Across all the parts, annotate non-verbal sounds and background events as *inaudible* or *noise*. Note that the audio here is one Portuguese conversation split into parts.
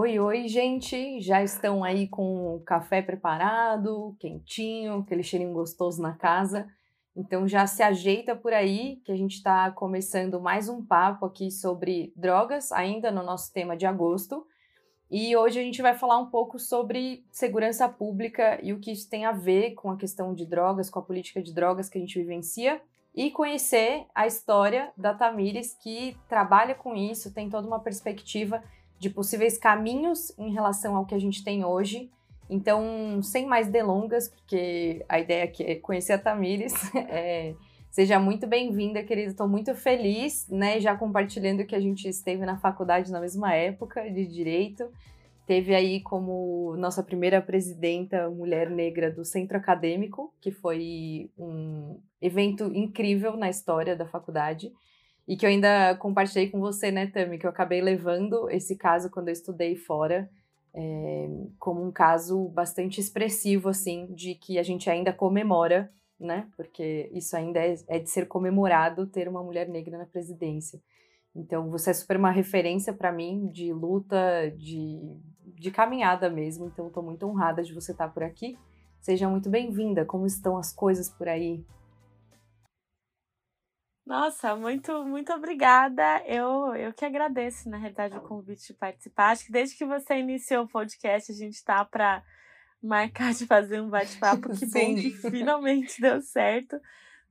Oi, oi, gente! Já estão aí com o café preparado, quentinho, aquele cheirinho gostoso na casa. Então já se ajeita por aí que a gente está começando mais um papo aqui sobre drogas, ainda no nosso tema de agosto. E hoje a gente vai falar um pouco sobre segurança pública e o que isso tem a ver com a questão de drogas, com a política de drogas que a gente vivencia. E conhecer a história da Tamires, que trabalha com isso, tem toda uma perspectiva de possíveis caminhos em relação ao que a gente tem hoje. Então, sem mais delongas, porque a ideia aqui é conhecer a Tamires, *laughs* é, seja muito bem-vinda, querida. Estou muito feliz, né? Já compartilhando que a gente esteve na faculdade na mesma época de direito. Teve aí como nossa primeira presidenta mulher negra do centro acadêmico, que foi um evento incrível na história da faculdade e que eu ainda compartilhei com você, né, Tami, que eu acabei levando esse caso quando eu estudei fora, é, como um caso bastante expressivo, assim, de que a gente ainda comemora, né, porque isso ainda é, é de ser comemorado ter uma mulher negra na presidência. Então, você é super uma referência para mim de luta, de, de caminhada mesmo. Então, estou muito honrada de você estar por aqui. Seja muito bem-vinda. Como estão as coisas por aí? Nossa, muito, muito obrigada. Eu, eu que agradeço, na realidade, o convite de participar. Acho que desde que você iniciou o podcast, a gente está para marcar de fazer um bate-papo. Que bom que finalmente *laughs* deu certo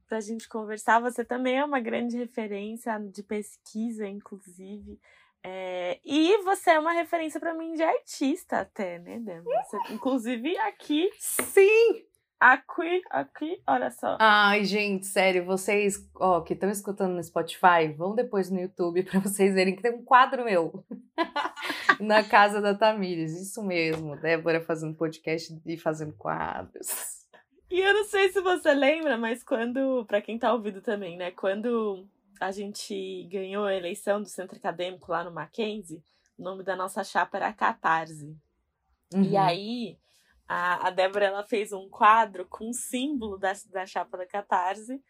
para a gente conversar. Você também é uma grande referência de pesquisa, inclusive. É, e você é uma referência para mim de artista até, né, Débora? Você, inclusive aqui. Sim! Aqui, aqui, olha só. Ai, gente, sério, vocês ó, que estão escutando no Spotify, vão depois no YouTube *laughs* para vocês verem que tem um quadro meu *laughs* na casa da Tamires. Isso mesmo, Débora fazendo podcast e fazendo quadros. E eu não sei se você lembra, mas quando, para quem tá ouvindo também, né, quando a gente ganhou a eleição do centro acadêmico lá no Mackenzie, o nome da nossa chapa era Catarse. Uhum. E aí a, a Débora ela fez um quadro com o símbolo da, da chapa da Catarse.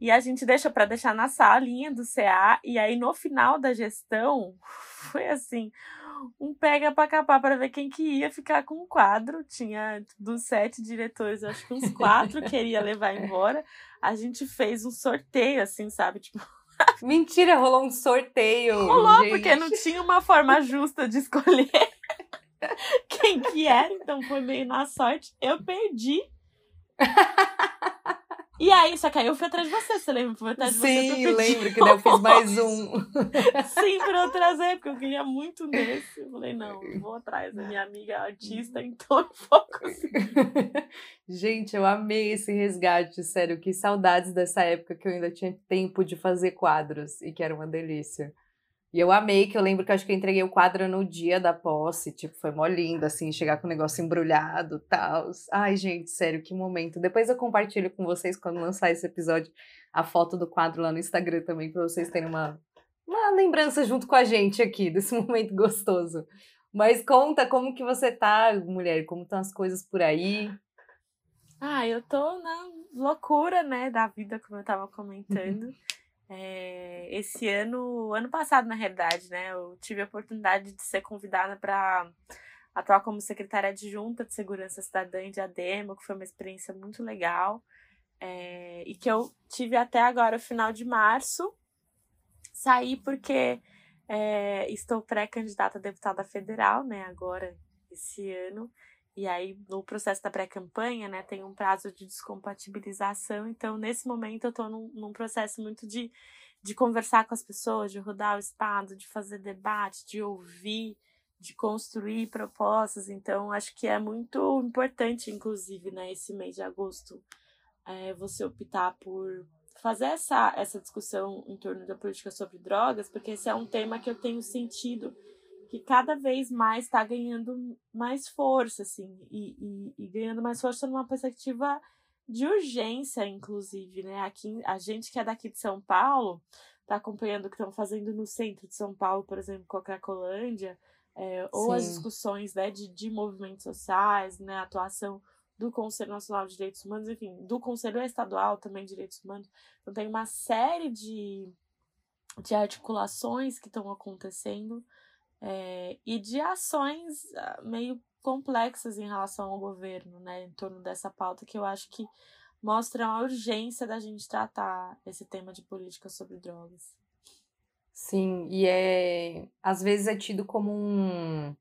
E a gente deixa para deixar na salinha do CA. E aí, no final da gestão, *laughs* foi assim: um pega para capar para ver quem que ia ficar com o quadro. Tinha dos sete diretores, acho que uns quatro queria levar embora. A gente fez um sorteio, assim, sabe? Tipo. Mentira, rolou um sorteio. Rolou, gente. porque não tinha uma forma justa de escolher. *laughs* quem que era, então foi meio na sorte. Eu perdi. *laughs* E aí, só que aí eu fui atrás de você, você lembra? Fui atrás de Sim, você. Sim, lembro que daí eu fiz mais um. Sim, pra eu trazer, porque eu queria muito nesse. Eu falei, não, eu vou atrás da minha amiga artista, então eu vou conseguir. *laughs* Gente, eu amei esse resgate, sério. Que saudades dessa época que eu ainda tinha tempo de fazer quadros e que era uma delícia. E eu amei, que eu lembro que eu acho que eu entreguei o quadro no dia da posse, tipo, foi mó lindo, assim, chegar com o negócio embrulhado e tal. Ai, gente, sério, que momento. Depois eu compartilho com vocês, quando lançar esse episódio, a foto do quadro lá no Instagram também, pra vocês terem uma, uma lembrança junto com a gente aqui, desse *laughs* momento gostoso. Mas conta como que você tá, mulher, como estão as coisas por aí. Ah, eu tô na loucura, né, da vida, como eu tava comentando. É, esse ano, ano passado, na realidade, né, eu tive a oportunidade de ser convidada para atuar como secretária adjunta de Segurança Cidadã de ADEMO, que foi uma experiência muito legal. É, e que eu tive até agora, o final de março. Saí porque é, estou pré-candidata a deputada federal, né, agora, esse ano. E aí, no processo da pré-campanha, né, tem um prazo de descompatibilização. Então, nesse momento, eu estou num, num, processo muito de, de conversar com as pessoas, de rodar o estado, de fazer debate, de ouvir, de construir propostas. Então, acho que é muito importante, inclusive, né, esse mês de agosto, é, você optar por fazer essa, essa discussão em torno da política sobre drogas, porque esse é um tema que eu tenho sentido que cada vez mais está ganhando mais força, assim, e, e, e, ganhando mais força numa perspectiva de urgência, inclusive, né? Aqui, a gente que é daqui de São Paulo está acompanhando o que estão fazendo no centro de São Paulo, por exemplo, com a Cracolândia, é, ou Sim. as discussões né, de, de movimentos sociais, né, atuação do Conselho Nacional de Direitos Humanos, enfim, do Conselho Estadual também de Direitos Humanos. Então tem uma série de, de articulações que estão acontecendo é, e de ações ah, meio complexas em relação ao governo, né, em torno dessa pauta que eu acho que mostram a urgência da gente tratar esse tema de política sobre drogas. Sim, e é às vezes é tido como um,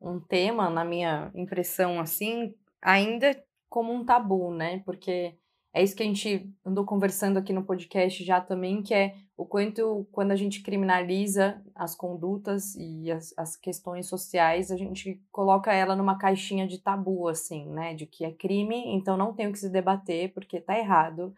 um tema, na minha impressão, assim, ainda como um tabu, né? Porque é isso que a gente andou conversando aqui no podcast já também, que é o quanto quando a gente criminaliza as condutas e as, as questões sociais, a gente coloca ela numa caixinha de tabu, assim, né? De que é crime, então não tem o que se debater porque tá errado.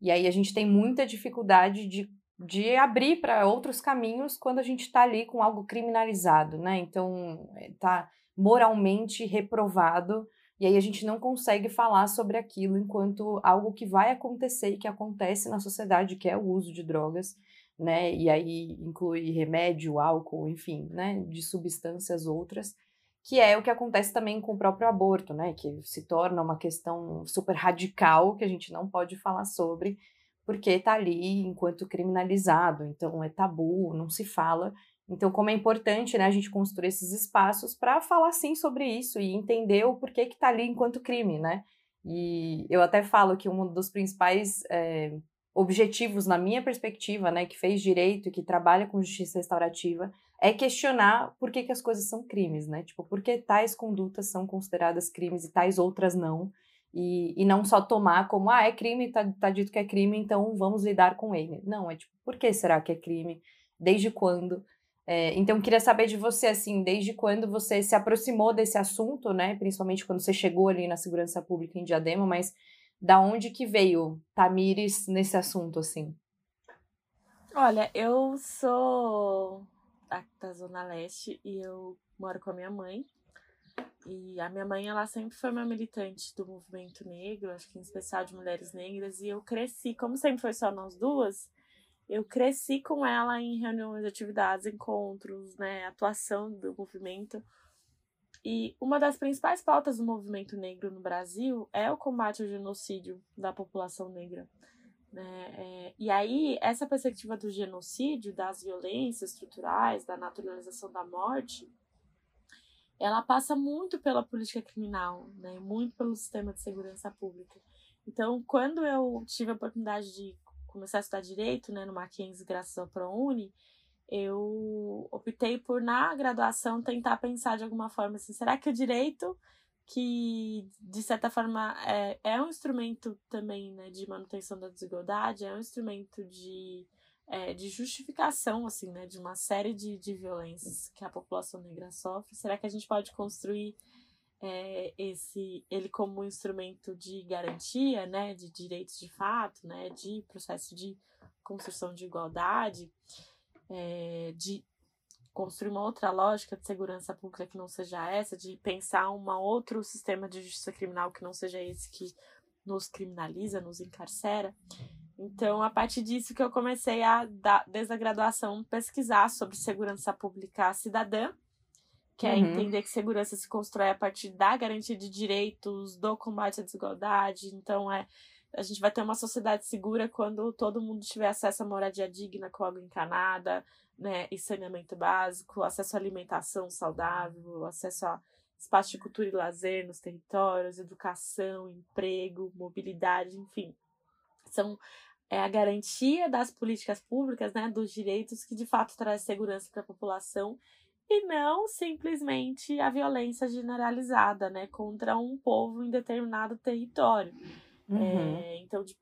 E aí a gente tem muita dificuldade de de abrir para outros caminhos quando a gente está ali com algo criminalizado, né? Então, está moralmente reprovado e aí a gente não consegue falar sobre aquilo enquanto algo que vai acontecer e que acontece na sociedade, que é o uso de drogas, né? E aí inclui remédio, álcool, enfim, né? De substâncias outras, que é o que acontece também com o próprio aborto, né? Que se torna uma questão super radical que a gente não pode falar sobre porque está ali enquanto criminalizado, então é tabu, não se fala. Então, como é importante né, a gente construir esses espaços para falar sim sobre isso e entender o porquê que está ali enquanto crime, né? E eu até falo que um dos principais é, objetivos, na minha perspectiva, né, que fez direito e que trabalha com justiça restaurativa, é questionar por que, que as coisas são crimes, né? Tipo, por que tais condutas são consideradas crimes e tais outras não? E, e não só tomar como, ah, é crime, tá, tá dito que é crime, então vamos lidar com ele. Não, é tipo, por que será que é crime? Desde quando? É, então, queria saber de você, assim, desde quando você se aproximou desse assunto, né? Principalmente quando você chegou ali na segurança pública em Diadema, mas da onde que veio Tamires nesse assunto, assim? Olha, eu sou da Zona Leste e eu moro com a minha mãe. E a minha mãe, ela sempre foi uma militante do movimento negro, acho que em especial de mulheres negras, e eu cresci, como sempre foi só nós duas, eu cresci com ela em reuniões, atividades, encontros, né, atuação do movimento. E uma das principais pautas do movimento negro no Brasil é o combate ao genocídio da população negra. Né? É, e aí, essa perspectiva do genocídio, das violências estruturais, da naturalização da morte, ela passa muito pela política criminal, né? muito pelo sistema de segurança pública. Então, quando eu tive a oportunidade de começar a estudar direito, né, no Mackenzie, graças ao ProUni, eu optei por, na graduação, tentar pensar de alguma forma assim: será que o direito, que de certa forma é, é um instrumento também né, de manutenção da desigualdade, é um instrumento de é, de justificação, assim, né, de uma série de, de violências que a população negra sofre. Será que a gente pode construir é, esse ele como um instrumento de garantia, né, de direitos de fato, né, de processo de construção de igualdade, é, de construir uma outra lógica de segurança pública que não seja essa, de pensar um outro sistema de justiça criminal que não seja esse que nos criminaliza, nos encarcera. Então, a partir disso que eu comecei a, desde a graduação, pesquisar sobre segurança pública cidadã, que é uhum. entender que segurança se constrói a partir da garantia de direitos, do combate à desigualdade. Então, é a gente vai ter uma sociedade segura quando todo mundo tiver acesso a moradia digna com água encanada, né, e saneamento básico, acesso à alimentação saudável, acesso a espaço de cultura e lazer nos territórios, educação, emprego, mobilidade, enfim. São é a garantia das políticas públicas, né, dos direitos que de fato traz segurança para a população e não simplesmente a violência generalizada, né, contra um povo em determinado território. Uhum. É, então, de,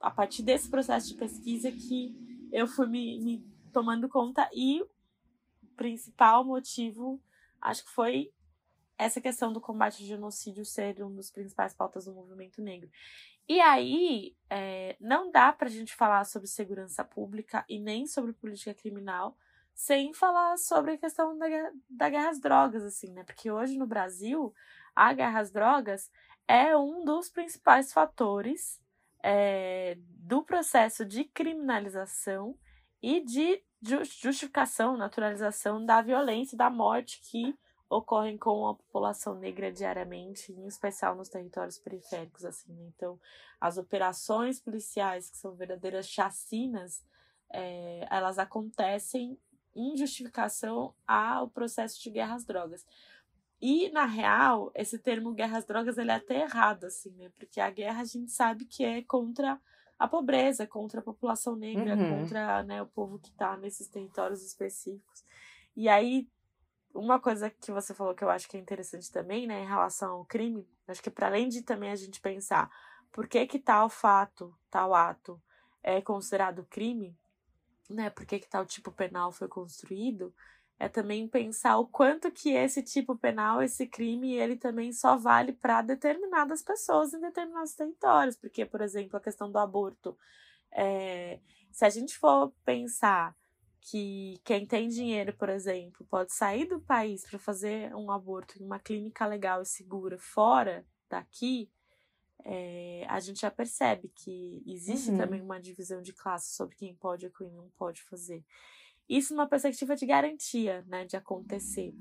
a partir desse processo de pesquisa que eu fui me, me tomando conta e o principal motivo, acho que foi essa questão do combate ao genocídio ser um dos principais pautas do movimento negro. E aí, é, não dá para a gente falar sobre segurança pública e nem sobre política criminal sem falar sobre a questão da, da guerra às drogas, assim, né? Porque hoje no Brasil, a guerra às drogas é um dos principais fatores é, do processo de criminalização e de justificação, naturalização da violência da morte que ocorrem com a população negra diariamente, em especial nos territórios periféricos, assim. Né? Então, as operações policiais, que são verdadeiras chacinas, é, elas acontecem em justificação ao processo de guerra às drogas. E, na real, esse termo guerra às drogas ele é até errado, assim, né? Porque a guerra a gente sabe que é contra a pobreza, contra a população negra, uhum. contra né, o povo que está nesses territórios específicos. E aí, uma coisa que você falou que eu acho que é interessante também, né, em relação ao crime, acho que para além de também a gente pensar por que que tal fato, tal ato é considerado crime, né, por que que tal tipo penal foi construído, é também pensar o quanto que esse tipo penal, esse crime, ele também só vale para determinadas pessoas em determinados territórios. Porque, por exemplo, a questão do aborto. É, se a gente for pensar que quem tem dinheiro, por exemplo, pode sair do país para fazer um aborto em uma clínica legal e segura fora daqui, é, a gente já percebe que existe uhum. também uma divisão de classe sobre quem pode e quem não pode fazer. Isso numa perspectiva de garantia, né, de acontecer.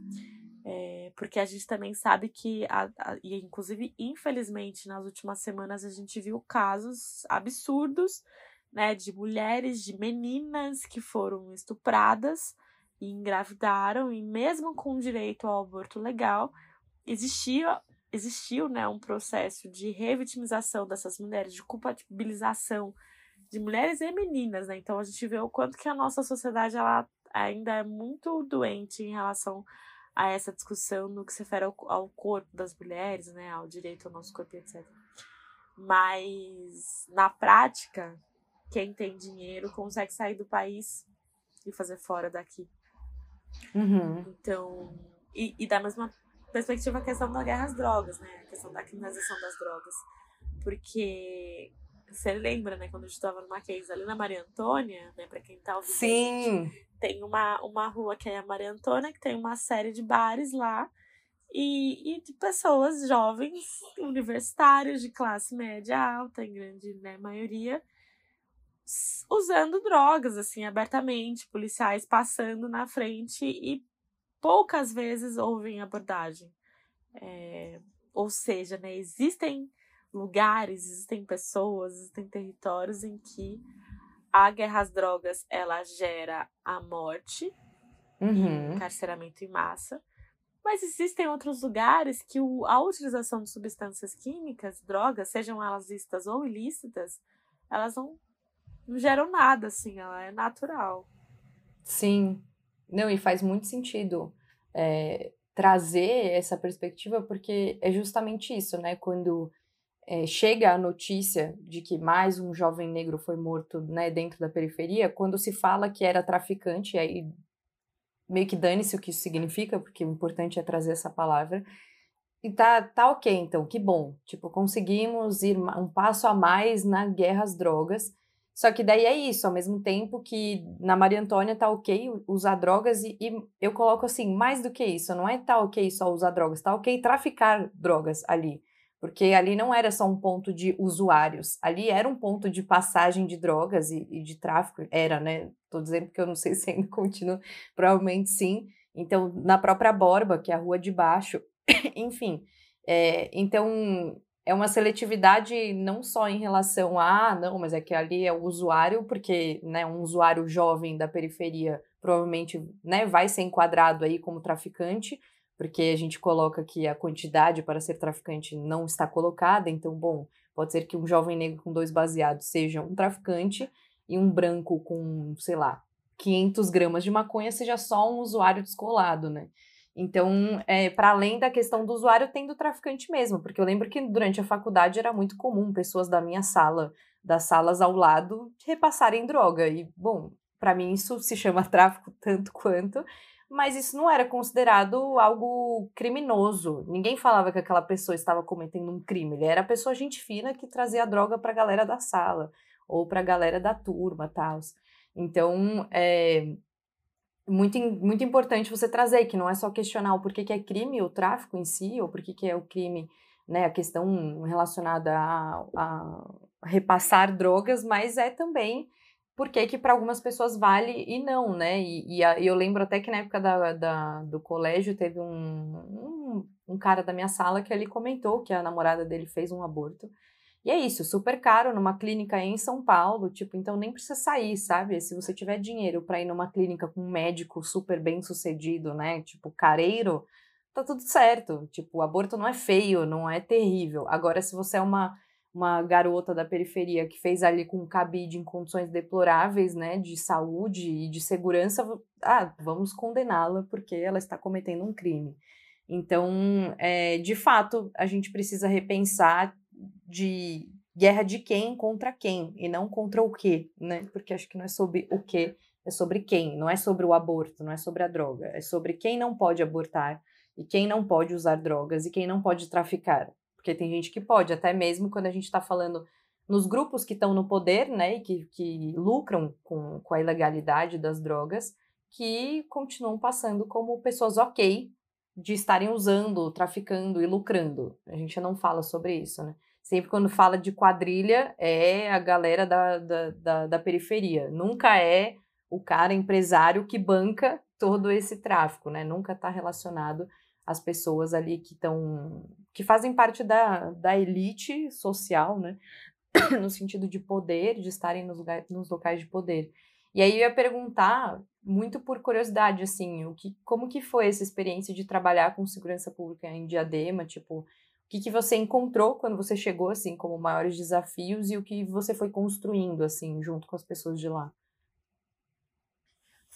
É, porque a gente também sabe que, a, a, e inclusive, infelizmente, nas últimas semanas a gente viu casos absurdos, né, de mulheres, de meninas que foram estupradas e engravidaram, e mesmo com direito ao aborto legal, existia, existiu, né, um processo de revitimização dessas mulheres, de culpabilização de mulheres e meninas, né? Então a gente vê o quanto que a nossa sociedade ela ainda é muito doente em relação a essa discussão no que se refere ao, ao corpo das mulheres, né? Ao direito ao nosso corpo, etc. Mas na prática, quem tem dinheiro consegue sair do país e fazer fora daqui. Uhum. Então, e, e da mesma perspectiva a questão da guerra às drogas, né? A questão da criminalização das drogas. Porque você lembra, né, quando a gente estava no Mackenzie, ali na Maria Antônia, né, para quem tá ouvindo. Sim. tem uma, uma rua que é a Maria Antônia, que tem uma série de bares lá. E, e de pessoas jovens, universitários, de classe média alta, em grande né, maioria, usando drogas, assim, abertamente, policiais passando na frente e poucas vezes ouvem abordagem. É, ou seja, né, existem lugares, existem pessoas, existem territórios em que a guerra às drogas ela gera a morte uhum. e encarceramento em massa. Mas existem outros lugares que a utilização de substâncias químicas, drogas, sejam elas lícitas ou ilícitas, elas não, não geram nada, assim, ela é natural. Sim. Não, e faz muito sentido é, trazer essa perspectiva, porque é justamente isso, né? Quando é, chega a notícia de que mais um jovem negro foi morto né, dentro da periferia, quando se fala que era traficante, aí meio que dane-se o que isso significa, porque o importante é trazer essa palavra. E tá, tá ok, então, que bom. Tipo, conseguimos ir um passo a mais na guerra às drogas. Só que daí é isso, ao mesmo tempo que na Maria Antônia tá ok usar drogas, e, e eu coloco assim, mais do que isso, não é tá ok só usar drogas, tá ok traficar drogas ali porque ali não era só um ponto de usuários, ali era um ponto de passagem de drogas e, e de tráfico, era, né? Tô dizendo que eu não sei se ainda continua, provavelmente sim. Então, na própria Borba, que é a rua de baixo, *coughs* enfim. É, então, é uma seletividade não só em relação a, não, mas é que ali é o usuário, porque né, um usuário jovem da periferia provavelmente né, vai ser enquadrado aí como traficante, porque a gente coloca que a quantidade para ser traficante não está colocada, então, bom, pode ser que um jovem negro com dois baseados seja um traficante e um branco com, sei lá, 500 gramas de maconha seja só um usuário descolado, né? Então, é, para além da questão do usuário, tem do traficante mesmo, porque eu lembro que durante a faculdade era muito comum pessoas da minha sala, das salas ao lado, repassarem droga. E, bom, para mim isso se chama *laughs* tráfico tanto quanto, mas isso não era considerado algo criminoso. Ninguém falava que aquela pessoa estava cometendo um crime. Ele era a pessoa gente fina que trazia a droga para a galera da sala ou para a galera da turma, tal. Então, é, muito, muito importante você trazer, que não é só questionar o porquê que é crime o tráfico em si, ou porquê que é o crime, né, a questão relacionada a, a repassar drogas, mas é também porque que para algumas pessoas vale e não, né? E, e, a, eu lembro até que na época da, da do colégio teve um, um, um, cara da minha sala que ele comentou que a namorada dele fez um aborto. E é isso, super caro numa clínica em São Paulo, tipo, então nem precisa sair, sabe? Se você tiver dinheiro para ir numa clínica com um médico super bem sucedido, né? Tipo, careiro, tá tudo certo. Tipo, aborto não é feio, não é terrível. Agora, se você é uma uma garota da periferia que fez ali com cabide em condições deploráveis, né, de saúde e de segurança, ah, vamos condená-la porque ela está cometendo um crime. Então, é, de fato, a gente precisa repensar de guerra de quem contra quem e não contra o quê, né? Porque acho que não é sobre o quê, é sobre quem, não é sobre o aborto, não é sobre a droga, é sobre quem não pode abortar e quem não pode usar drogas e quem não pode traficar. Porque tem gente que pode, até mesmo quando a gente está falando nos grupos que estão no poder, né, e que, que lucram com, com a ilegalidade das drogas, que continuam passando como pessoas ok de estarem usando, traficando e lucrando. A gente não fala sobre isso, né? Sempre quando fala de quadrilha, é a galera da, da, da, da periferia. Nunca é o cara empresário que banca todo esse tráfico, né? Nunca está relacionado às pessoas ali que estão que fazem parte da, da elite social, né? *coughs* no sentido de poder, de estarem nos, lugar, nos locais de poder. E aí eu ia perguntar, muito por curiosidade, assim, o que, como que foi essa experiência de trabalhar com segurança pública em Diadema, tipo, o que, que você encontrou quando você chegou, assim, como maiores desafios e o que você foi construindo, assim, junto com as pessoas de lá?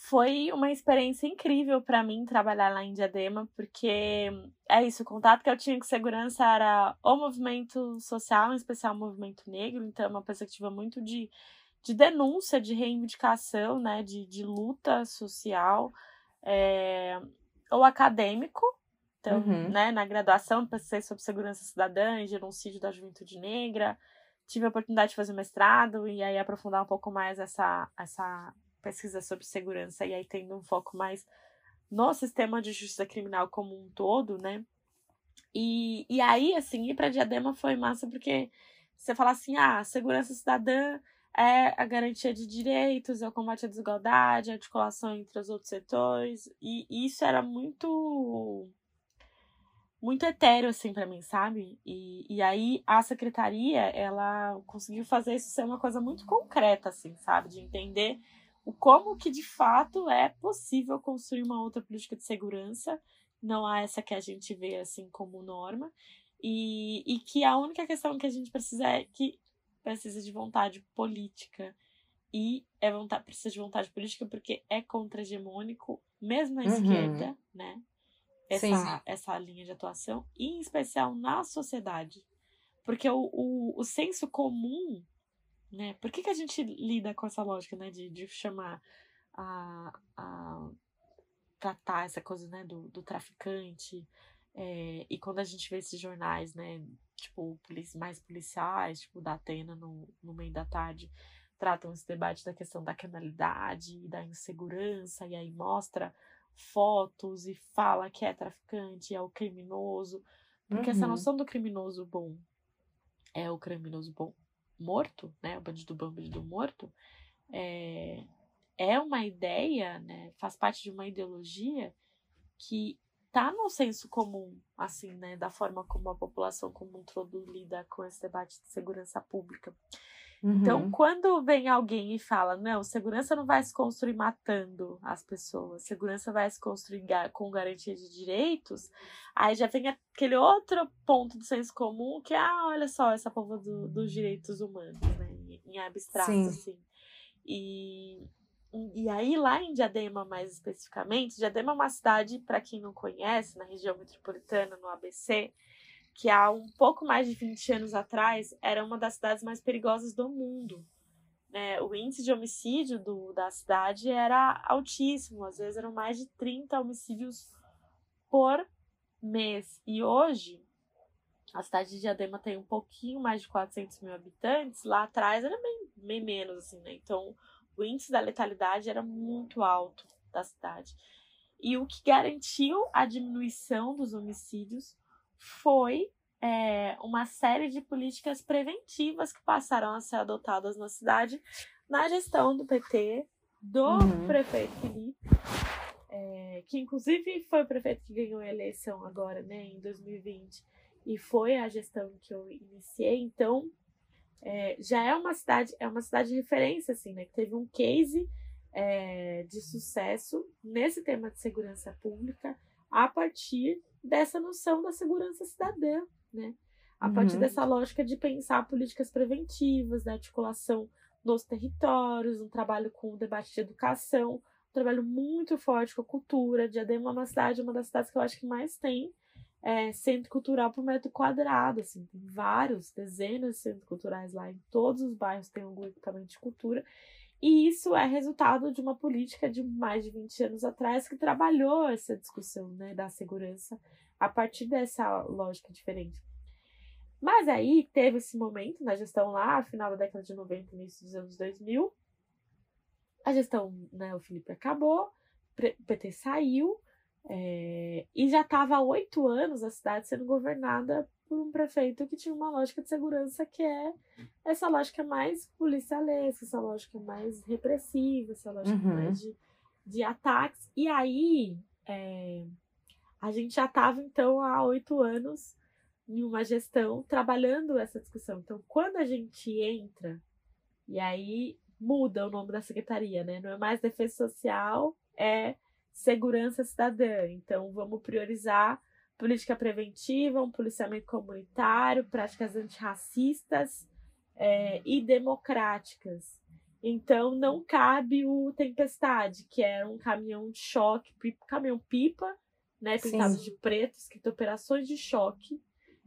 foi uma experiência incrível para mim trabalhar lá em Diadema, porque é isso, o contato que eu tinha com segurança era o movimento social, em especial o movimento negro, então é uma perspectiva muito de, de denúncia, de reivindicação, né, de, de luta social, é, ou acadêmico, então, uhum. né, na graduação pensei sobre segurança cidadã e genocídio da juventude negra, tive a oportunidade de fazer mestrado e aí aprofundar um pouco mais essa, essa pesquisa sobre segurança e aí tendo um foco mais no sistema de justiça criminal como um todo, né? E, e aí, assim, ir para Diadema foi massa porque você fala assim: ah, segurança cidadã é a garantia de direitos, é o combate à desigualdade, a articulação entre os outros setores, e, isso era muito muito etéreo, assim, para mim, sabe? E, e aí a secretaria, ela conseguiu fazer isso ser uma coisa muito concreta, assim, sabe? De entender o como que de fato é possível construir uma outra política de segurança, não há essa que a gente vê assim como norma, e, e que a única questão que a gente precisa é que precisa de vontade política e é vontade, precisa de vontade política porque é contra-hegemônico, mesmo na uhum. esquerda, né? Essa, Sim. essa linha de atuação, e em especial na sociedade. Porque o, o, o senso comum né? Por que, que a gente lida com essa lógica, né? De, de chamar a, a tratar essa coisa, né? Do, do traficante. É, e quando a gente vê esses jornais, né? Tipo, mais policiais, tipo, da Atena no, no meio da tarde, tratam esse debate da questão da criminalidade e da insegurança, e aí mostra fotos e fala que é traficante, é o criminoso. Porque uhum. essa noção do criminoso bom é o criminoso bom morto, né, o bandido bom, o bandido morto, é, é uma ideia, né, faz parte de uma ideologia que tá no senso comum, assim, né, da forma como a população como um todo lida com esse debate de segurança pública. Então, uhum. Então, quando vem alguém e fala, não, segurança não vai se construir matando as pessoas, segurança vai se construir com garantia de direitos, aí já vem aquele outro ponto do senso comum que é, ah, olha só, essa povo do, dos direitos humanos, né, em abstrato, Sim. assim. E, e aí, lá em Diadema, mais especificamente, Diadema é uma cidade, para quem não conhece, na região metropolitana, no ABC, que há um pouco mais de 20 anos atrás era uma das cidades mais perigosas do mundo. Né? O índice de homicídio do, da cidade era altíssimo, às vezes eram mais de 30 homicídios por mês. E hoje, a cidade de Diadema tem um pouquinho mais de 400 mil habitantes, lá atrás era bem, bem menos, assim, né? Então, o índice da letalidade era muito alto. da cidade. E o que garantiu a diminuição dos homicídios foi é, uma série de políticas preventivas que passaram a ser adotadas na cidade na gestão do PT, do uhum. prefeito Felipe, é, que inclusive foi o prefeito que ganhou a eleição agora, né, em 2020, e foi a gestão que eu iniciei. Então, é, já é uma cidade, é uma cidade de referência, assim, né, que teve um case é, de sucesso nesse tema de segurança pública a partir dessa noção da segurança cidadã, né? A partir uhum. dessa lógica de pensar políticas preventivas, da articulação nos territórios, um trabalho com o debate de educação, um trabalho muito forte com a cultura. Diadema é uma cidade, uma das cidades que eu acho que mais tem é, centro cultural por metro quadrado, assim, tem vários, dezenas de centros culturais lá, em todos os bairros tem algum equipamento de cultura, e isso é resultado de uma política de mais de 20 anos atrás que trabalhou essa discussão né, da segurança a partir dessa lógica diferente. Mas aí teve esse momento na gestão lá, final da década de 90, início dos anos 2000. A gestão, né, o Felipe acabou, o PT saiu, é, e já estava há oito anos a cidade sendo governada por um prefeito que tinha uma lógica de segurança que é essa lógica mais policialesca, essa lógica mais repressiva, essa lógica uhum. mais de, de ataques. E aí é, a gente já estava, então, há oito anos em uma gestão trabalhando essa discussão. Então, quando a gente entra, e aí muda o nome da secretaria, né? Não é mais defesa social, é segurança cidadã. Então, vamos priorizar política preventiva, um policiamento comunitário, práticas antirracistas é, e democráticas. Então, não cabe o Tempestade, que era um caminhão de choque, caminhão-pipa, né, pintado Sim. de preto, escrito Operações de Choque,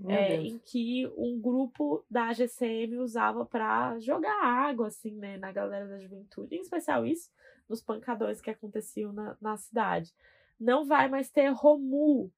é, em que um grupo da GCM usava para jogar água, assim, né, na galera da juventude, em especial isso, nos pancadões que aconteciam na, na cidade. Não vai mais ter Romu,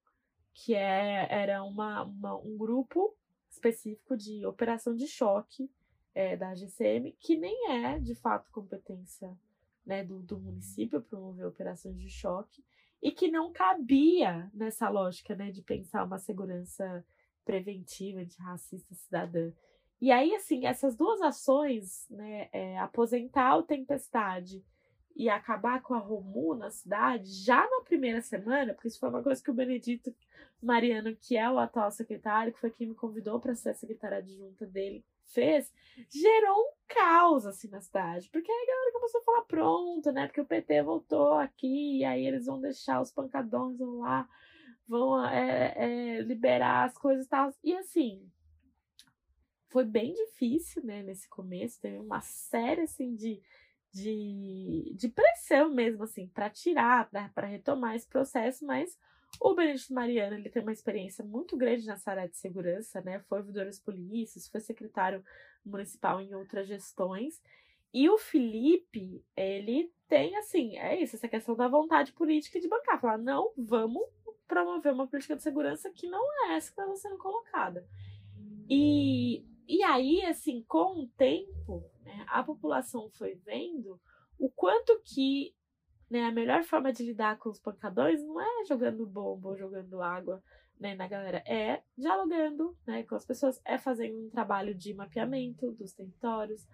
que é, era uma, uma, um grupo específico de operação de choque é, da GCM, que nem é de fato competência né, do, do município promover operações de choque, e que não cabia nessa lógica né, de pensar uma segurança preventiva de racista cidadã. E aí, assim, essas duas ações, né, é, aposentar o Tempestade e acabar com a Romu na cidade, já na primeira semana, porque isso foi uma coisa que o Benedito Mariano, que é o atual secretário, que foi quem me convidou para ser secretária adjunta dele, fez, gerou um caos assim na cidade. Porque aí a galera começou a falar pronto, né? Porque o PT voltou aqui, e aí eles vão deixar os pancadões vão lá, vão é, é, liberar as coisas e tal. E assim, foi bem difícil, né, nesse começo, teve uma série assim de de, de pressão mesmo, assim, para tirar, para retomar esse processo, mas o Benedito Mariano ele tem uma experiência muito grande nessa área de segurança, né? Foi ouvidor das polícias, foi secretário municipal em outras gestões. E o Felipe, ele tem, assim, é isso, essa questão da vontade política de bancar. Falar, não, vamos promover uma política de segurança que não é essa que está sendo colocada. E, e aí, assim, com o tempo, né, a população foi vendo o quanto que né, a melhor forma de lidar com os pancadões não é jogando bomba ou jogando água né, na galera, é dialogando né, com as pessoas, é fazendo um trabalho de mapeamento dos territórios,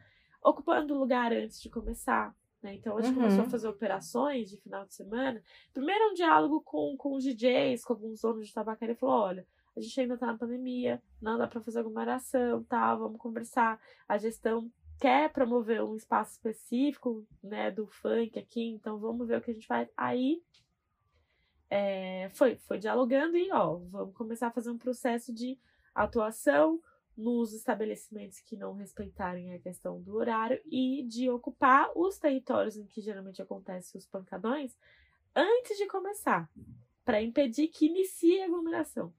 ocupando lugar antes de começar. Né? Então, a gente uhum. começou a fazer operações de final de semana. Primeiro, um diálogo com, com os DJs, com alguns donos de tabacaria, falou: olha, a gente ainda tá na pandemia, não dá para fazer aglomeração, tal, vamos conversar. A gestão quer promover um espaço específico, né, do funk aqui, então vamos ver o que a gente faz. Aí é, foi, foi dialogando e, ó, vamos começar a fazer um processo de atuação nos estabelecimentos que não respeitarem a questão do horário e de ocupar os territórios em que geralmente acontecem os pancadões antes de começar, para impedir que inicie a aglomeração.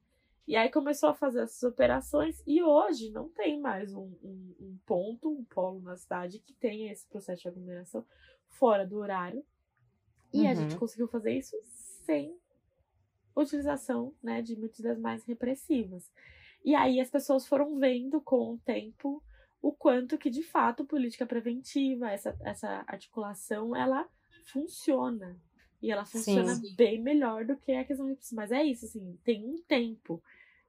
E aí começou a fazer essas operações e hoje não tem mais um, um, um ponto, um polo na cidade que tenha esse processo de aglomeração fora do horário. E uhum. a gente conseguiu fazer isso sem utilização né, de medidas mais repressivas. E aí as pessoas foram vendo com o tempo o quanto que de fato política preventiva, essa, essa articulação, ela funciona. E ela funciona Sim. bem melhor do que a questão repressiva. Mas é isso, assim, tem um tempo.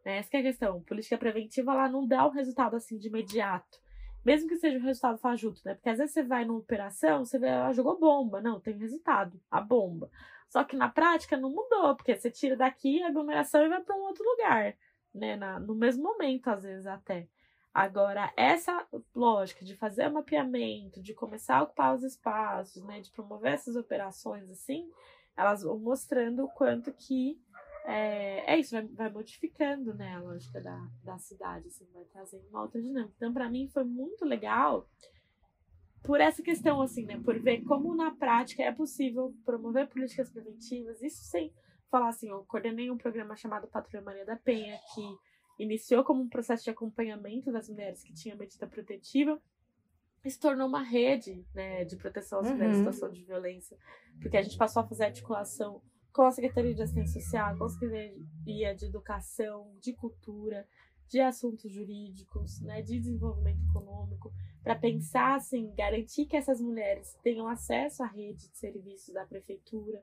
Né? Essa é a questão. Política preventiva, ela não dá o um resultado assim de imediato. Mesmo que seja um resultado fajuto, né? Porque às vezes você vai numa operação, você vê, ela jogou bomba. Não, tem resultado, a bomba. Só que na prática não mudou, porque você tira daqui a aglomeração e vai para um outro lugar, né? Na, no mesmo momento, às vezes até. Agora, essa lógica de fazer o mapeamento, de começar a ocupar os espaços, né, de promover essas operações assim, elas vão mostrando o quanto que é, é isso, vai, vai, modificando né, a lógica da, da cidade, assim, vai trazendo uma outra dinâmica. Então, para mim, foi muito legal por essa questão, assim, né, por ver como na prática é possível promover políticas preventivas, isso sem falar assim, eu coordenei um programa chamado Patrulha Maria da Penha, que iniciou como um processo de acompanhamento das mulheres que tinham medida protetiva e se tornou uma rede né, de proteção às mulheres em uhum. situação de violência, porque a gente passou a fazer articulação com a Secretaria de Assistência Social, com a Secretaria de Educação, de Cultura, de Assuntos Jurídicos, né, de Desenvolvimento Econômico, para pensar assim, garantir que essas mulheres tenham acesso à rede de serviços da prefeitura.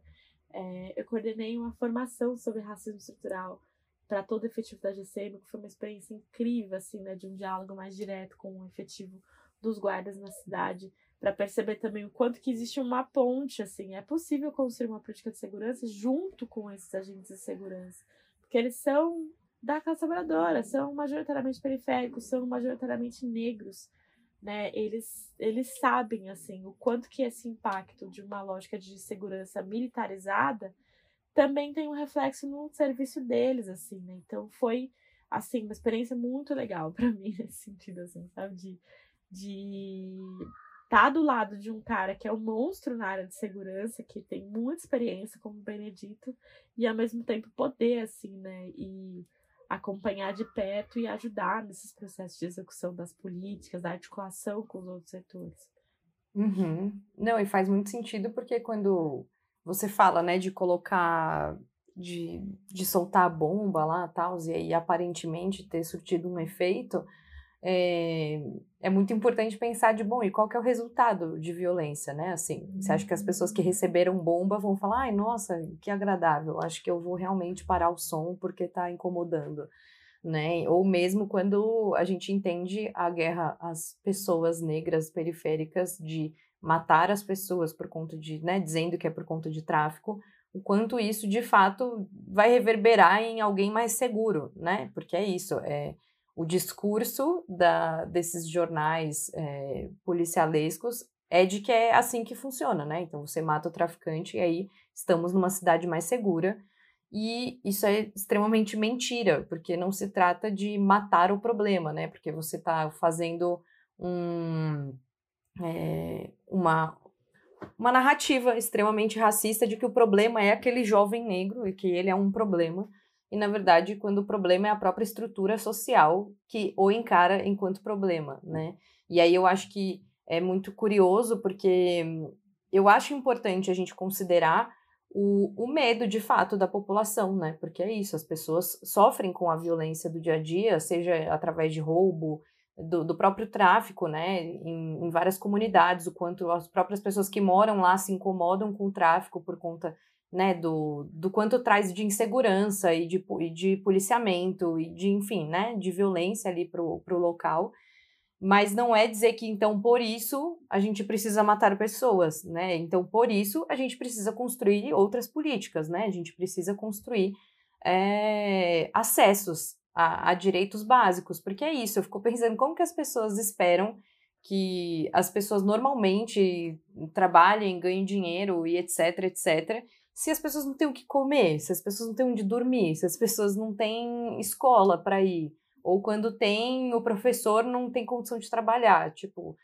É, eu coordenei uma formação sobre racismo estrutural para todo efetivo da GCM, que foi uma experiência incrível, assim, né, de um diálogo mais direto com o efetivo dos guardas na cidade, para perceber também o quanto que existe uma ponte, assim, é possível construir uma política de segurança junto com esses agentes de segurança, porque eles são da classe trabalhadora, são majoritariamente periféricos, são majoritariamente negros, né? Eles eles sabem assim o quanto que esse impacto de uma lógica de segurança militarizada também tem um reflexo no serviço deles, assim, né? Então foi, assim, uma experiência muito legal *laughs* para mim nesse sentido, assim, sabe? De, de tá do lado de um cara que é um monstro na área de segurança, que tem muita experiência como Benedito, e ao mesmo tempo poder, assim, né? E acompanhar de perto e ajudar nesses processos de execução das políticas, da articulação com os outros setores. Uhum. Não, e faz muito sentido porque quando você fala, né, de colocar, de, de soltar a bomba lá, tal, e aí aparentemente ter surtido um efeito, é, é muito importante pensar de, bom, e qual que é o resultado de violência, né, assim, você acha que as pessoas que receberam bomba vão falar, ai, nossa, que agradável, acho que eu vou realmente parar o som porque tá incomodando, né, ou mesmo quando a gente entende a guerra às pessoas negras periféricas de matar as pessoas por conta de, né, dizendo que é por conta de tráfico, o quanto isso de fato vai reverberar em alguém mais seguro, né? Porque é isso, é o discurso da, desses jornais é, policialescos é de que é assim que funciona, né? Então você mata o traficante e aí estamos numa cidade mais segura. E isso é extremamente mentira, porque não se trata de matar o problema, né? Porque você está fazendo um, é, uma, uma narrativa extremamente racista de que o problema é aquele jovem negro e que ele é um problema. E, na verdade, quando o problema é a própria estrutura social que o encara enquanto problema, né? E aí eu acho que é muito curioso, porque eu acho importante a gente considerar o, o medo, de fato, da população, né? Porque é isso, as pessoas sofrem com a violência do dia a dia, seja através de roubo, do, do próprio tráfico, né, em, em, várias comunidades, o quanto as próprias pessoas que moram lá se incomodam com o tráfico por conta, né, do, do quanto traz de insegurança e de, e de policiamento e de, enfim, né, de violência ali pro, pro local, mas não é dizer que, então, por isso, a gente precisa matar pessoas, né, então, por isso, a gente precisa construir outras políticas, né, a gente precisa construir é, acessos a, a direitos básicos, porque é isso, eu fico pensando como que as pessoas esperam que as pessoas normalmente trabalhem, ganhem dinheiro e etc, etc, se as pessoas não têm o que comer, se as pessoas não têm onde dormir, se as pessoas não têm escola para ir, ou quando tem, o professor não tem condição de trabalhar, tipo,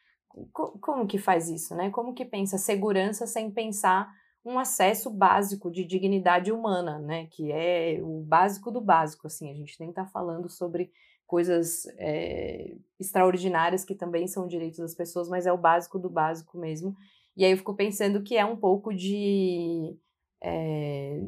como que faz isso, né? Como que pensa segurança sem pensar um acesso básico de dignidade humana, né? Que é o básico do básico, assim. A gente nem está falando sobre coisas é, extraordinárias que também são direitos das pessoas, mas é o básico do básico mesmo. E aí eu fico pensando que é um pouco de. É,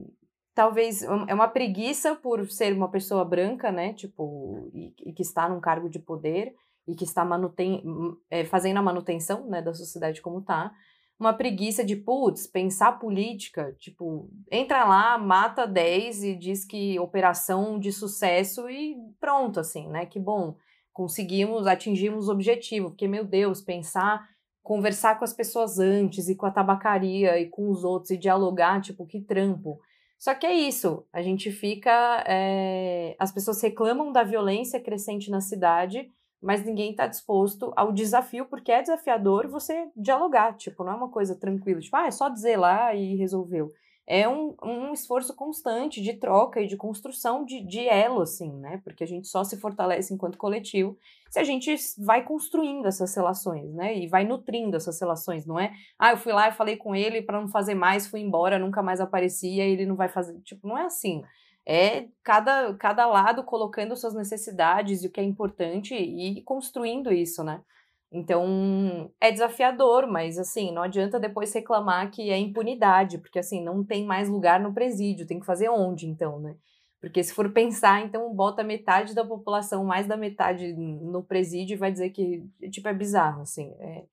talvez é uma preguiça por ser uma pessoa branca, né? Tipo, e, e que está num cargo de poder e que está manuten, é, fazendo a manutenção né, da sociedade como está uma preguiça de, putz, pensar política, tipo, entra lá, mata 10 e diz que operação de sucesso e pronto, assim, né? Que bom, conseguimos, atingimos o objetivo, porque, meu Deus, pensar, conversar com as pessoas antes e com a tabacaria e com os outros e dialogar, tipo, que trampo. Só que é isso, a gente fica. É... As pessoas reclamam da violência crescente na cidade mas ninguém está disposto ao desafio, porque é desafiador você dialogar, tipo, não é uma coisa tranquila, tipo, ah, é só dizer lá e resolveu. É um, um esforço constante de troca e de construção de, de elo, assim, né? Porque a gente só se fortalece enquanto coletivo se a gente vai construindo essas relações, né? E vai nutrindo essas relações, não é? Ah, eu fui lá e falei com ele para não fazer mais, fui embora, nunca mais aparecia, ele não vai fazer. Tipo, não é assim é cada, cada lado colocando suas necessidades e o que é importante e construindo isso, né? Então, é desafiador, mas assim, não adianta depois reclamar que é impunidade, porque assim, não tem mais lugar no presídio, tem que fazer onde então, né? Porque se for pensar, então bota metade da população, mais da metade no presídio e vai dizer que, tipo, é bizarro, assim. É,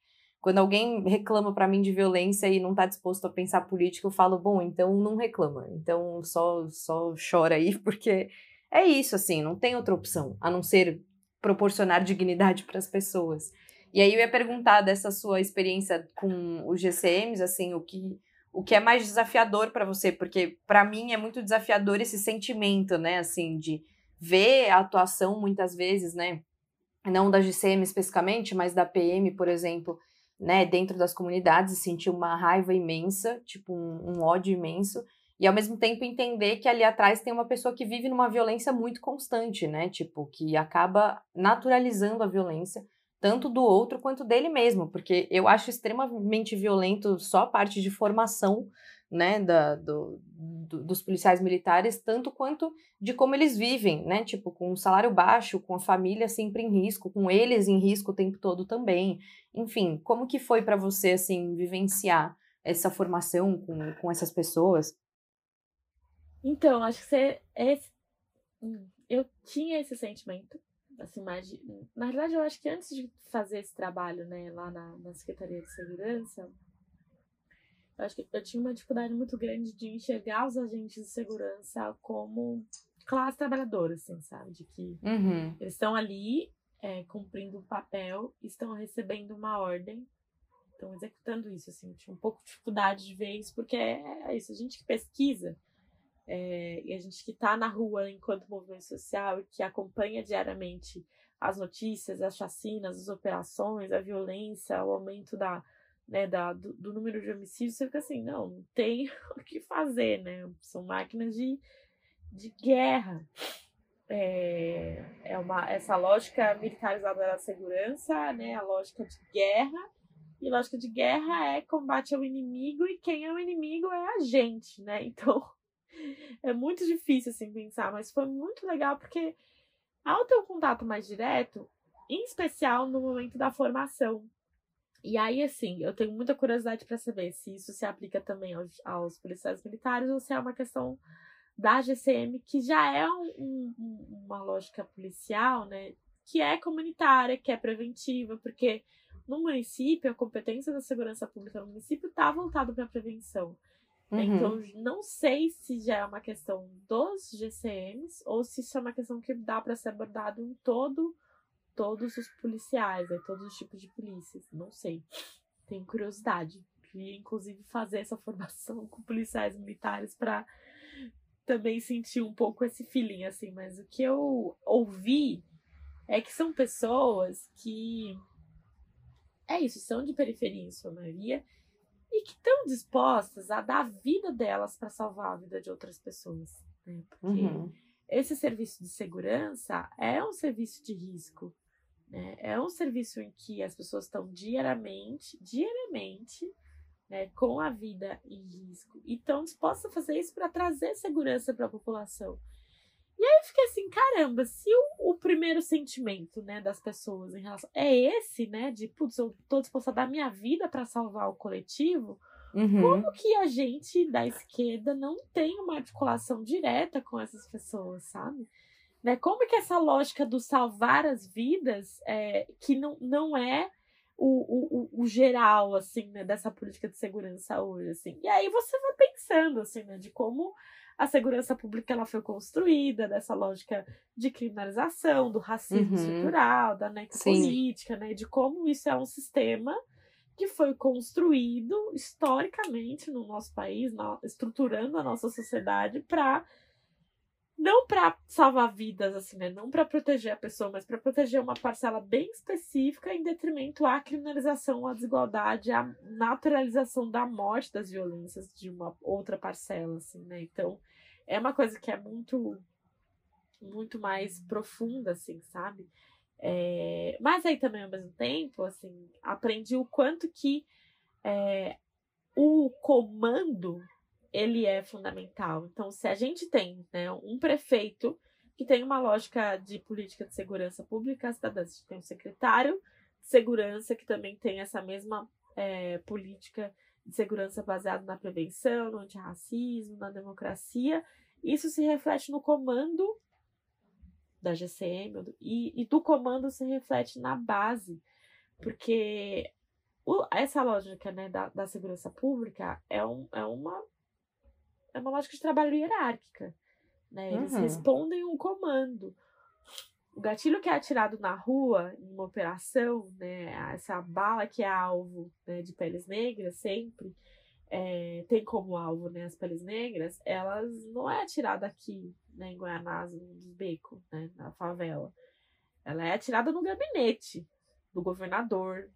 quando alguém reclama para mim de violência e não está disposto a pensar política, eu falo, bom, então não reclama. Então só só chora aí, *laughs* porque é isso assim, não tem outra opção a não ser proporcionar dignidade *laughs* para as pessoas. E aí eu ia perguntar dessa sua experiência com os GCMs, assim, o que o que é mais desafiador para você, porque para mim é muito desafiador esse sentimento, né, assim, de ver a atuação muitas vezes, né, não da GCM especificamente, mas da PM, por exemplo, né, dentro das comunidades e sentir uma raiva imensa, tipo um, um ódio imenso, e ao mesmo tempo entender que ali atrás tem uma pessoa que vive numa violência muito constante, né, tipo, que acaba naturalizando a violência, tanto do outro quanto dele mesmo, porque eu acho extremamente violento só a parte de formação né, da, do, do, dos policiais militares, tanto quanto de como eles vivem, né, tipo, com um salário baixo, com a família sempre em risco, com eles em risco o tempo todo também. Enfim, como que foi para você, assim, vivenciar essa formação com, com essas pessoas? Então, acho que você... Esse, eu tinha esse sentimento, assim, de, na verdade, eu acho que antes de fazer esse trabalho, né, lá na, na Secretaria de Segurança, eu acho que eu tinha uma dificuldade muito grande de enxergar os agentes de segurança como classe trabalhadora, assim, sabe? De que uhum. eles estão ali é, cumprindo um papel, estão recebendo uma ordem, estão executando isso, assim. Eu tinha um pouco de dificuldade de ver isso, porque é, é isso, a gente que pesquisa é, e a gente que está na rua enquanto movimento social e que acompanha diariamente as notícias, as chacinas, as operações, a violência, o aumento da né, da, do, do, número de homicídios, você fica assim, não, não tem *laughs* o que fazer, né? São máquinas de, de guerra. É, é uma, essa lógica militarizada da segurança, né? A lógica de guerra. E lógica de guerra é combate ao inimigo, e quem é o inimigo é a gente, né? *laughs* Então é muito difícil assim pensar, mas foi muito legal porque ao ter um contato mais direto, em especial no momento da formação, e aí, assim, eu tenho muita curiosidade para saber se isso se aplica também aos, aos, policiais militares ou se é uma questão da GCM, que já é um, um, uma lógica policial, né? Que é comunitária, que é preventiva, porque no município, a competência da segurança pública no município está voltada para a prevenção. Uhum. Então, não sei se já é uma questão dos GCMs ou se isso é uma questão que dá para ser abordado em todo todos os policiais, né? todos os tipos de polícias. Não sei. Tenho curiosidade. Queria, inclusive, fazer essa *laughs* formação com policiais militares para também sentir um pouco esse feeling, assim. Mas o que eu ouvi é que são pessoas que. É isso, são de periferia em sua maioria e que estão dispostas a dar a vida delas para salvar a vida de outras pessoas. Né? Porque uhum. esse serviço de segurança é um serviço de risco. Né? É um serviço em que as pessoas estão diariamente, diariamente, né, com a vida em risco e estão dispostas a fazer isso para trazer segurança para a população. E aí eu fiquei assim, caramba, se o, o, primeiro sentimento, né, das pessoas em relação é esse, né, de putz, eu tô disposta a dar minha vida para salvar o coletivo, uhum. como que a gente da esquerda não tem uma articulação direta com essas pessoas, sabe? Né? Como que essa lógica do salvar as vidas, é, que não, não é o, o, o geral, assim, né, dessa política de segurança hoje, assim. E aí você vai pensando, assim, né, de como a segurança pública ela foi construída, dessa lógica de criminalização, do racismo uhum. estrutural, da necropolítica, né, de como isso é um sistema que foi construído historicamente no nosso país, na, estruturando a nossa sociedade para não para salvar vidas, assim, né? Não para proteger a pessoa, mas para proteger uma parcela bem específica em detrimento à criminalização, à desigualdade, à naturalização da morte das violências de uma outra parcela, assim, né? Então, é uma coisa que é muito, muito mais profunda, assim, sabe? É... Mas aí também, ao mesmo tempo, assim, aprendi o quanto que é, o comando ele é fundamental. Então, se a gente tem né, um prefeito que tem uma lógica de política de segurança pública a gente tem um secretário de segurança que também tem essa mesma é, política de segurança baseada na prevenção, no antirracismo, na democracia. Isso se reflete no comando da GCM e, e do comando se reflete na base, porque o, essa lógica né, da, da segurança pública é, um, é uma é uma lógica de trabalho hierárquica. Né? Eles uhum. respondem um comando. O gatilho que é atirado na rua, em uma operação, né, essa bala que é alvo né, de peles negras, sempre é, tem como alvo né, as peles negras, elas não é atirada aqui, né, em Goianás, nos becos, né, na favela. Ela é atirada no gabinete do governador,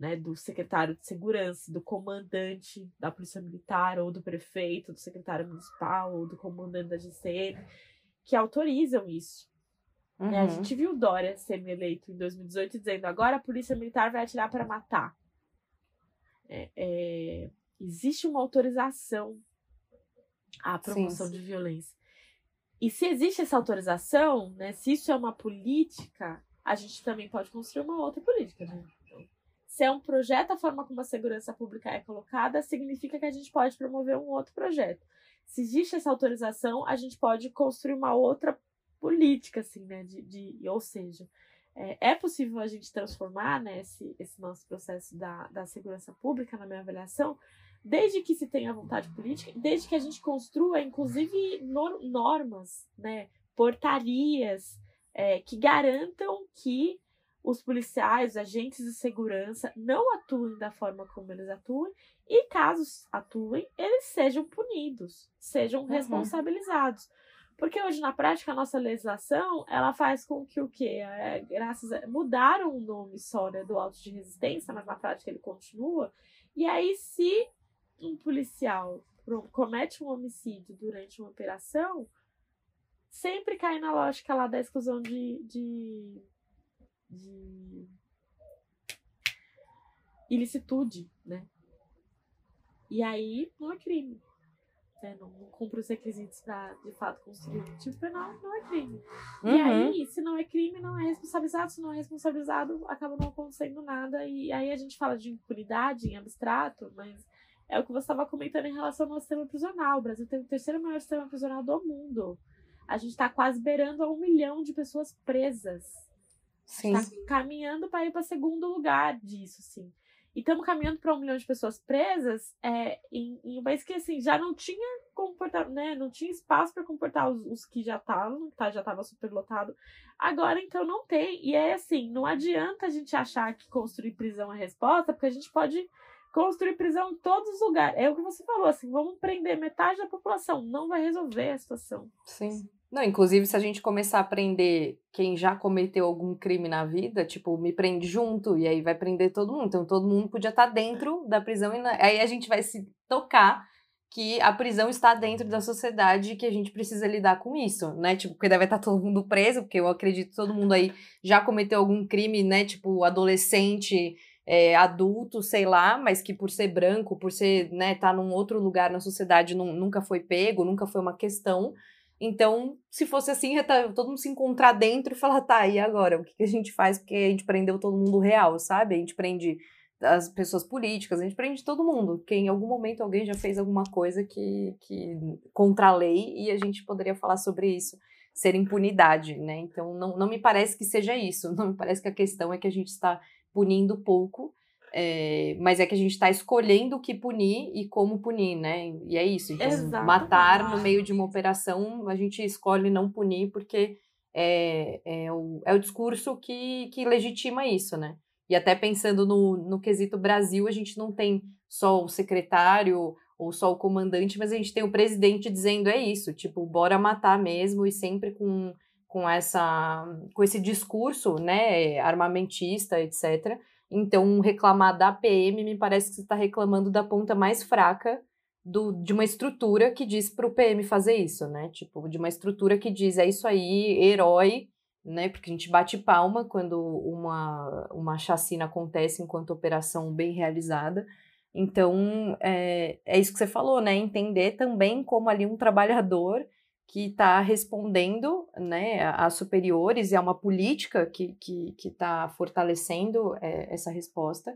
né, do secretário de segurança, do comandante da polícia militar, ou do prefeito, do secretário municipal, ou do comandante da GCM, que autorizam isso. Uhum. Né, a gente viu Dória sendo eleito em 2018 dizendo agora a polícia militar vai atirar para matar. É, é, existe uma autorização à promoção sim, sim. de violência. E se existe essa autorização, né, se isso é uma política, a gente também pode construir uma outra política. Né? Se é um projeto, a forma como a segurança pública é colocada, significa que a gente pode promover um outro projeto. Se existe essa autorização, a gente pode construir uma outra política, assim, né? De, de, ou seja, é, é possível a gente transformar né, esse, esse nosso processo da, da segurança pública, na minha avaliação, desde que se tenha vontade política, desde que a gente construa, inclusive, normas, né, portarias é, que garantam que os policiais, os agentes de segurança não atuem da forma como eles atuam e caso atuem, eles sejam punidos, sejam uhum. responsabilizados. Porque hoje na prática a nossa legislação, ela faz com que o quê? É, graças a, mudaram o nome só né, do auto de resistência, mas na prática ele continua. E aí se um policial comete um homicídio durante uma operação, sempre cai na lógica lá da exclusão de, de de ilicitude, né? E aí não é crime. Né? Não, não cumpre os requisitos para de fato construir um tipo penal, não é crime. Uhum. E aí, se não é crime, não é responsabilizado. Se não é responsabilizado, acaba não acontecendo nada. E aí a gente fala de impunidade em abstrato, mas é o que você estava comentando em relação ao sistema prisional. O Brasil tem o terceiro maior sistema prisional do mundo. A gente está quase beirando a um milhão de pessoas presas Sim. Tá caminhando para ir para segundo lugar disso, sim. E estamos caminhando para um milhão de pessoas presas é, em, em, um país que assim, já não tinha comportar, né? Não tinha espaço para comportar os, os, que já estavam, tá? Já estava superlotado. Agora, então, não tem. E é assim, não adianta a gente achar que construir prisão é a resposta, porque a gente pode construir prisão em todos os lugares. É o que você falou, assim, vamos prender metade da população. Não vai resolver a situação. Sim. Não, inclusive, se a gente começar a prender quem já cometeu algum crime na vida, tipo, me prende junto, e aí vai prender todo mundo. Então, todo mundo podia estar tá dentro da prisão, e aí a gente vai se tocar que a prisão está dentro da sociedade e que a gente precisa lidar com isso, né? Tipo, porque deve estar tá todo mundo preso, porque eu acredito que todo mundo aí já cometeu algum crime, né? Tipo, adolescente, é, adulto, sei lá, mas que por ser branco, por ser, né, tá num outro lugar na sociedade, nunca foi pego, nunca foi uma questão. Então, se fosse assim, todo mundo se encontrar dentro e falar, tá, e agora? O que, a gente faz? Porque a gente prendeu todo mundo real, sabe? A gente prende as pessoas políticas, a gente prende todo mundo, porque em algum momento alguém já fez alguma coisa que, que contra a lei e a gente poderia falar sobre isso, ser impunidade, né? Então, não, não me parece que seja isso, não me parece que a questão é que a gente está punindo pouco, é, mas é que a gente está escolhendo o que punir e como punir, né? E é isso. Então, matar no meio de uma operação, a gente escolhe não punir porque é, é, o, é o discurso que, que legitima isso, né? E até pensando no, no quesito Brasil, a gente não tem só o secretário ou só o comandante, mas a gente tem o presidente dizendo é isso, tipo, bora matar mesmo e sempre com, com essa com esse discurso, né, armamentista, etc. Então, reclamar da PM me parece que você está reclamando da ponta mais fraca do, de uma estrutura que diz para o PM fazer isso, né? Tipo, de uma estrutura que diz é isso aí, herói, né? Porque a gente bate palma quando uma, uma chacina acontece enquanto operação bem realizada. Então, é, é isso que você falou, né? Entender também como ali um trabalhador que está respondendo né, a superiores e a uma política que está tá fortalecendo é, essa resposta.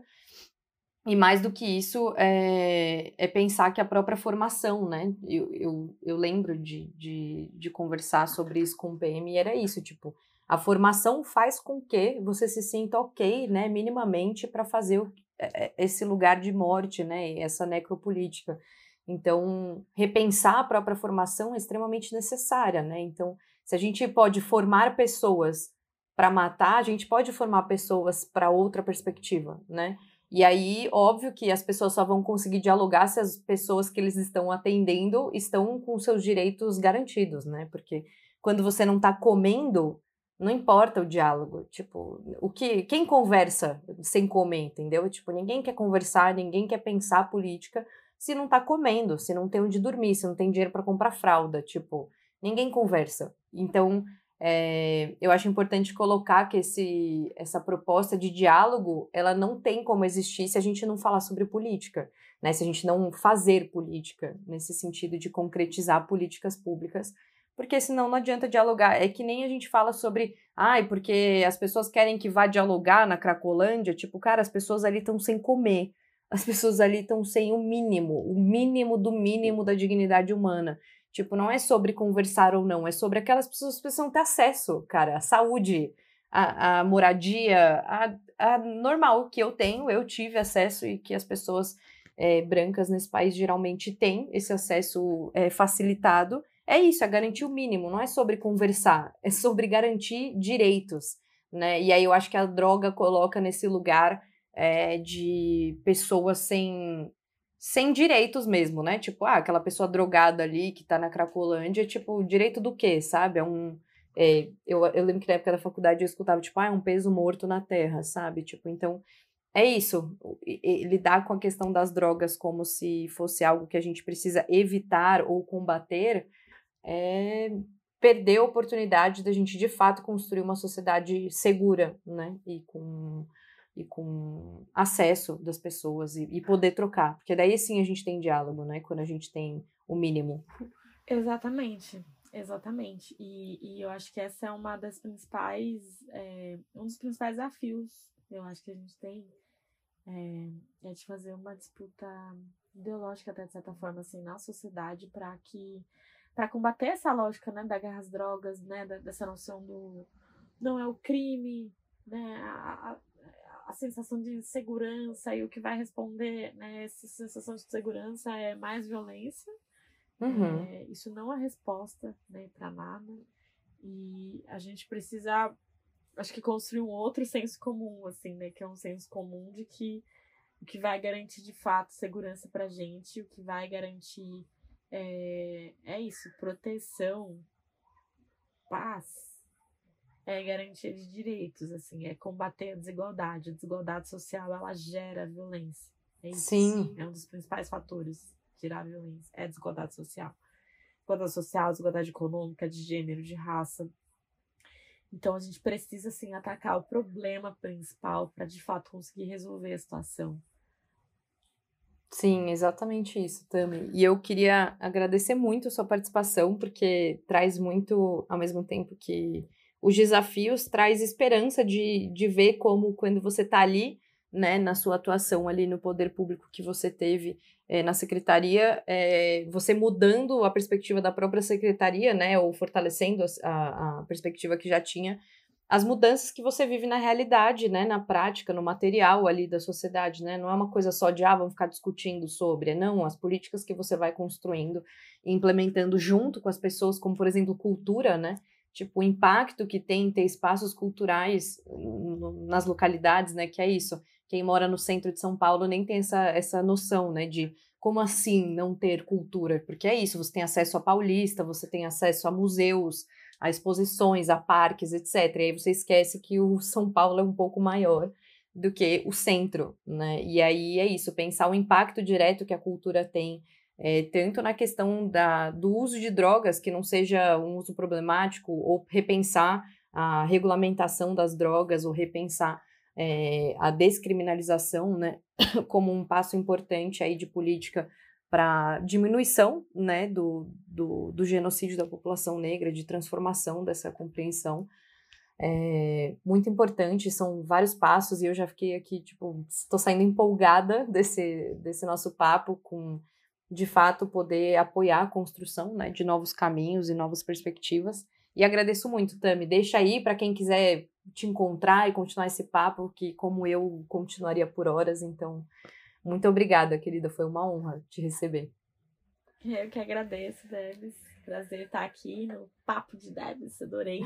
E mais do que isso, é, é, pensar que a própria formação, né? Eu, eu, eu lembro de, de, de conversar sobre isso com o PM e era isso, tipo, a formação faz com que você se sinta ok, né, minimamente, para fazer o, é, esse lugar de morte, né, essa necropolítica. Então, repensar a própria formação é extremamente necessária, né? Então, se a gente pode formar pessoas para matar, a gente pode formar pessoas para outra perspectiva, né? E aí, óbvio que as pessoas só vão conseguir dialogar se as pessoas que eles estão atendendo estão com seus direitos garantidos, né? Porque quando você não está comendo, não importa o diálogo, tipo, o que quem conversa sem comer, entendeu? Tipo, ninguém quer conversar, ninguém quer pensar política se não tá comendo, se não tem onde dormir, se não tem dinheiro para comprar fralda, tipo, ninguém conversa. Então, é, eu acho importante colocar que esse, essa proposta de diálogo, ela não tem como existir se a gente não falar sobre política, né? Se a gente não fazer política, nesse sentido de concretizar políticas públicas porque senão não adianta dialogar. É que nem a gente fala sobre, ai, porque as pessoas querem que vá dialogar na Cracolândia, tipo, cara, as pessoas ali estão sem comer. As pessoas ali estão sem o mínimo, o mínimo do mínimo da dignidade humana. Tipo, não é sobre conversar ou não, é sobre aquelas pessoas que precisam ter acesso, cara, à saúde, à, à moradia, a, a normal que eu tenho, eu tive acesso e que as pessoas é, brancas nesse país geralmente têm esse acesso é, facilitado é isso, é garantir o mínimo, não é sobre conversar, é sobre garantir direitos, né? E aí eu acho que a droga coloca nesse lugar é, de pessoas sem, sem direitos mesmo, né? Tipo, ah, aquela pessoa drogada ali que tá na Cracolândia, tipo, direito do quê, sabe? É um. É, eu, eu lembro que na época da faculdade eu escutava, tipo, ah, é um peso morto na terra, sabe? Tipo, então. É isso, lidar com a questão das drogas como se fosse algo que a gente precisa evitar ou combater, é perder a oportunidade da gente de fato construir uma sociedade segura, né? E com, e com acesso das pessoas e, e poder trocar. Porque daí sim a gente tem diálogo, né? Quando a gente tem o mínimo. Exatamente. Exatamente. E, e eu acho que essa é uma das principais, é, um dos principais desafios, eu acho que a gente tem, é, é de fazer uma disputa ideológica, até de certa forma, assim, na sociedade, para que para combater essa lógica né, da guerra às drogas, né, dessa noção do não é o crime, né, a, a, sensação de segurança e o que vai responder né, essa sensação de segurança é mais violência. Uhum. É, isso não é resposta né, para nada. E a gente precisa, acho que, construir um outro senso comum, assim, né? Que é um senso comum de que o que vai garantir de fato segurança para gente, o que vai garantir é, é isso, proteção, paz, é garantia de direitos, assim, é combater a desigualdade. A desigualdade social, ela gera violência. É isso. Sim. É um dos principais fatores de gerar violência, é a desigualdade social. Desigualdade social, desigualdade econômica, de gênero, de raça. Então a gente precisa, assim, atacar o problema principal para de fato conseguir resolver a situação. Sim, exatamente isso, Tami. E eu queria agradecer muito a sua participação, porque traz muito, ao mesmo tempo que os desafios, traz esperança de, de ver como, quando você está ali, né, na sua atuação ali no poder público que você teve é, na secretaria, é, você mudando a perspectiva da própria secretaria, né, ou fortalecendo a, a perspectiva que já tinha, as mudanças que você vive na realidade, né, na prática, no material ali da sociedade, né? Não é uma coisa só de ah, vamos ficar discutindo sobre, é não, as políticas que você vai construindo e implementando junto com as pessoas, como por exemplo, cultura, né? Tipo, o impacto que tem ter espaços culturais nas localidades, né? Que é isso. Quem mora no centro de São Paulo nem tem essa, essa noção, né? De como assim não ter cultura? Porque é isso, você tem acesso a Paulista, você tem acesso a museus, a exposições, a parques, etc. E aí você esquece que o São Paulo é um pouco maior do que o centro, né? E aí é isso, pensar o impacto direto que a cultura tem, é, tanto na questão da, do uso de drogas, que não seja um uso problemático, ou repensar a regulamentação das drogas, ou repensar é, a descriminalização, né, *coughs* como um passo importante aí de política para diminuição né, do, do, do, genocídio da população negra, de transformação dessa compreensão. É muito importante, são vários passos, e eu já fiquei aqui, tipo, estou saindo empolgada *laughs* desse, desse nosso papo, com de fato poder apoiar a construção né, de novos caminhos e novas perspectivas. E agradeço muito, Tami. Deixa aí para quem quiser te encontrar e continuar esse papo, que como eu continuaria por horas, então muito obrigada, querida. Foi uma honra te receber. *laughs* Eu que agradeço, Debs. Prazer estar aqui no Papo de Debs. Adorei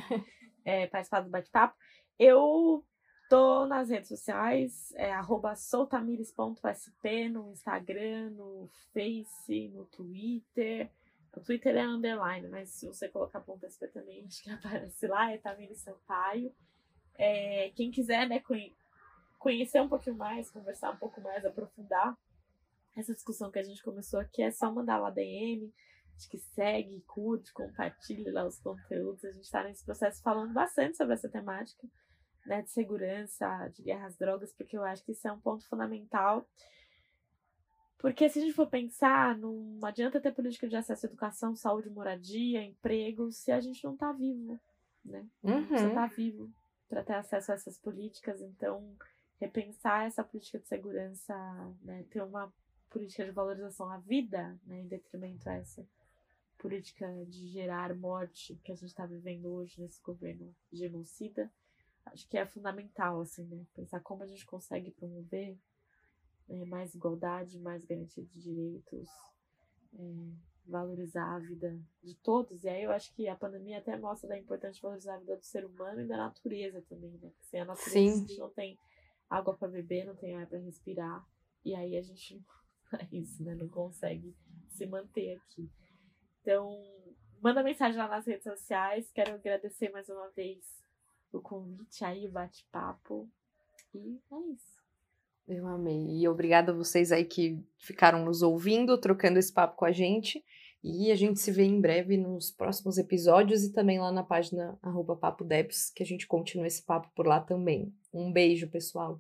é, *laughs* participar do bate-papo. Eu tô nas redes sociais, é soltamires.sp, no Instagram, no Face, no Twitter. O Twitter é underline, mas se você colocar ponto .sp também, *laughs* acho que aparece lá, é Tamires Sampaio. É, quem quiser, né, conhecer um pouquinho mais, conversar um pouco mais, aprofundar essa discussão que a gente começou aqui, é só mandar lá DM. Acho que segue, curte, compartilhe lá os conteúdos. A gente está nesse processo falando bastante sobre essa temática né, de segurança, de guerra às drogas, porque eu acho que isso é um ponto fundamental. Porque se a gente for pensar, não adianta ter política de acesso à educação, saúde, moradia, emprego, se a gente não está vivo, né? Uhum. Você está vivo para ter acesso a essas políticas. Então, repensar essa política de segurança, né, ter uma política de valorização à vida, né, em detrimento a essa política de gerar morte que a gente está vivendo hoje nesse governo genocida, acho que é fundamental, assim, né, pensar como a gente consegue promover né, mais igualdade, mais garantia de direitos, é, valorizar a vida de todos. E aí eu acho que a pandemia até mostra da importância de valorizar a vida do ser humano e da natureza também, né? Porque sem a natureza Sim. a gente não tem água para beber, não tem ar para respirar. E aí a gente é *laughs* isso, né? Não consegue se manter aqui. Então, manda mensagem lá nas redes sociais. Quero agradecer mais uma vez o convite aí, o bate-papo. E é isso. Eu amei. E obrigada a vocês aí que ficaram nos ouvindo, trocando esse papo com a gente. E a gente se vê em breve nos próximos episódios e também lá na página arroba Papo Debs, que a gente continua esse papo por lá também. Um beijo, pessoal.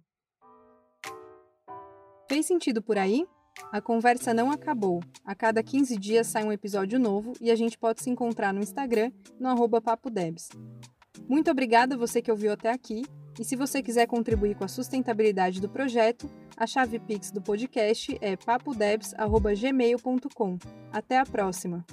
Fez sentido por aí? A conversa não acabou. A cada 15 dias sai um episódio novo e a gente pode se encontrar no Instagram, no arroba Papo Debs. Muito obrigada você que ouviu até aqui. E se você quiser contribuir com a sustentabilidade do projeto, a chave Pix do podcast é papodebs.gmail.com. Até a próxima!